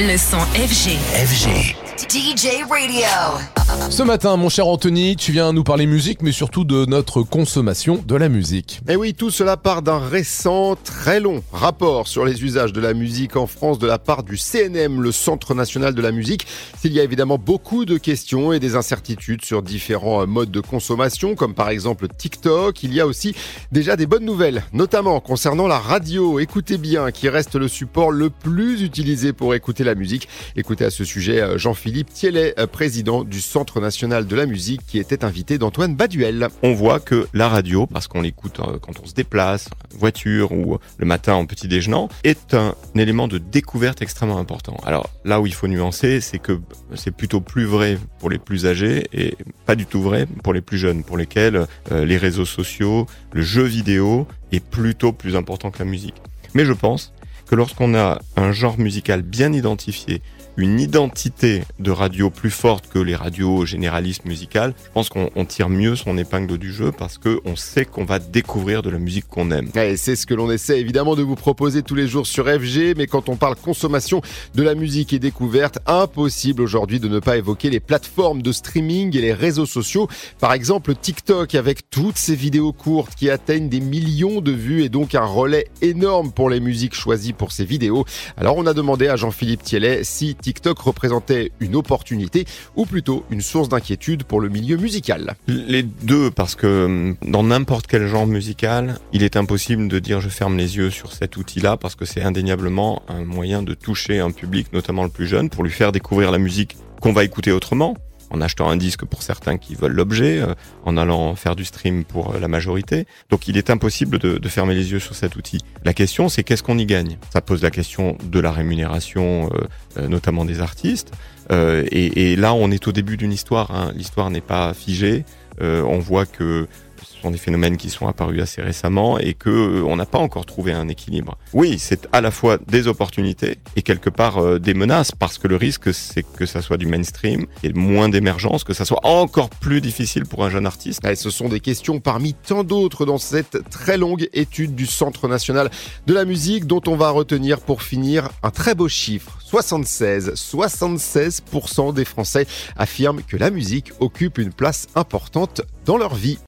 Le son FG. FG. DJ Radio. Ce matin, mon cher Anthony, tu viens nous parler musique, mais surtout de notre consommation de la musique. Et oui, tout cela part d'un récent, très long rapport sur les usages de la musique en France de la part du CNM, le Centre national de la musique. S'il y a évidemment beaucoup de questions et des incertitudes sur différents modes de consommation, comme par exemple TikTok, il y a aussi déjà des bonnes nouvelles, notamment concernant la radio. Écoutez bien, qui reste le support le plus utilisé pour écouter la musique. Écoutez à ce sujet Jean-Philippe Thielet, président du Centre national de la musique, qui était invité d'Antoine Baduel. On voit que la radio, parce qu'on l'écoute euh, quand on se déplace, voiture ou le matin en petit déjeunant, est un élément de découverte extrêmement important. Alors là où il faut nuancer, c'est que c'est plutôt plus vrai pour les plus âgés et pas du tout vrai pour les plus jeunes, pour lesquels euh, les réseaux sociaux, le jeu vidéo est plutôt plus important que la musique. Mais je pense que lorsqu'on a un genre musical bien identifié, une identité de radio plus forte que les radios généralistes musicales, je pense qu'on tire mieux son épingle du jeu parce qu'on sait qu'on va découvrir de la musique qu'on aime. Et c'est ce que l'on essaie évidemment de vous proposer tous les jours sur FG, mais quand on parle consommation de la musique et découverte, impossible aujourd'hui de ne pas évoquer les plateformes de streaming et les réseaux sociaux. Par exemple TikTok avec toutes ces vidéos courtes qui atteignent des millions de vues et donc un relais énorme pour les musiques choisies pour ces vidéos. Alors on a demandé à Jean-Philippe Thielet si TikTok représentait une opportunité ou plutôt une source d'inquiétude pour le milieu musical Les deux, parce que hum, dans n'importe quel genre musical, il est impossible de dire je ferme les yeux sur cet outil-là parce que c'est indéniablement un moyen de toucher un public, notamment le plus jeune, pour lui faire découvrir la musique qu'on va écouter autrement en achetant un disque pour certains qui veulent l'objet, euh, en allant faire du stream pour euh, la majorité. Donc il est impossible de, fermer les yeux sur cet outil. La question, c'est qu'est-ce qu'on y gagne? Ça pose la question de la rémunération, euh, notamment des artistes. Et, et, là, on est au début d'une histoire. Hein. L'histoire n'est pas figée. on voit que ce sont des phénomènes qui sont apparus assez récemment et que euh, on n'a pas encore trouvé un équilibre. Oui, c'est à la fois des opportunités et quelque part euh, des menaces parce que le risque c'est que ça soit du mainstream et moins d'émergence, que ça soit encore plus difficile pour un jeune artiste. Et ce sont des questions parmi tant d'autres dans cette très longue étude du Centre national de la musique dont on va retenir pour finir un très beau chiffre. 76, 76% des Français affirment que la musique occupe une place importante dans leur vie.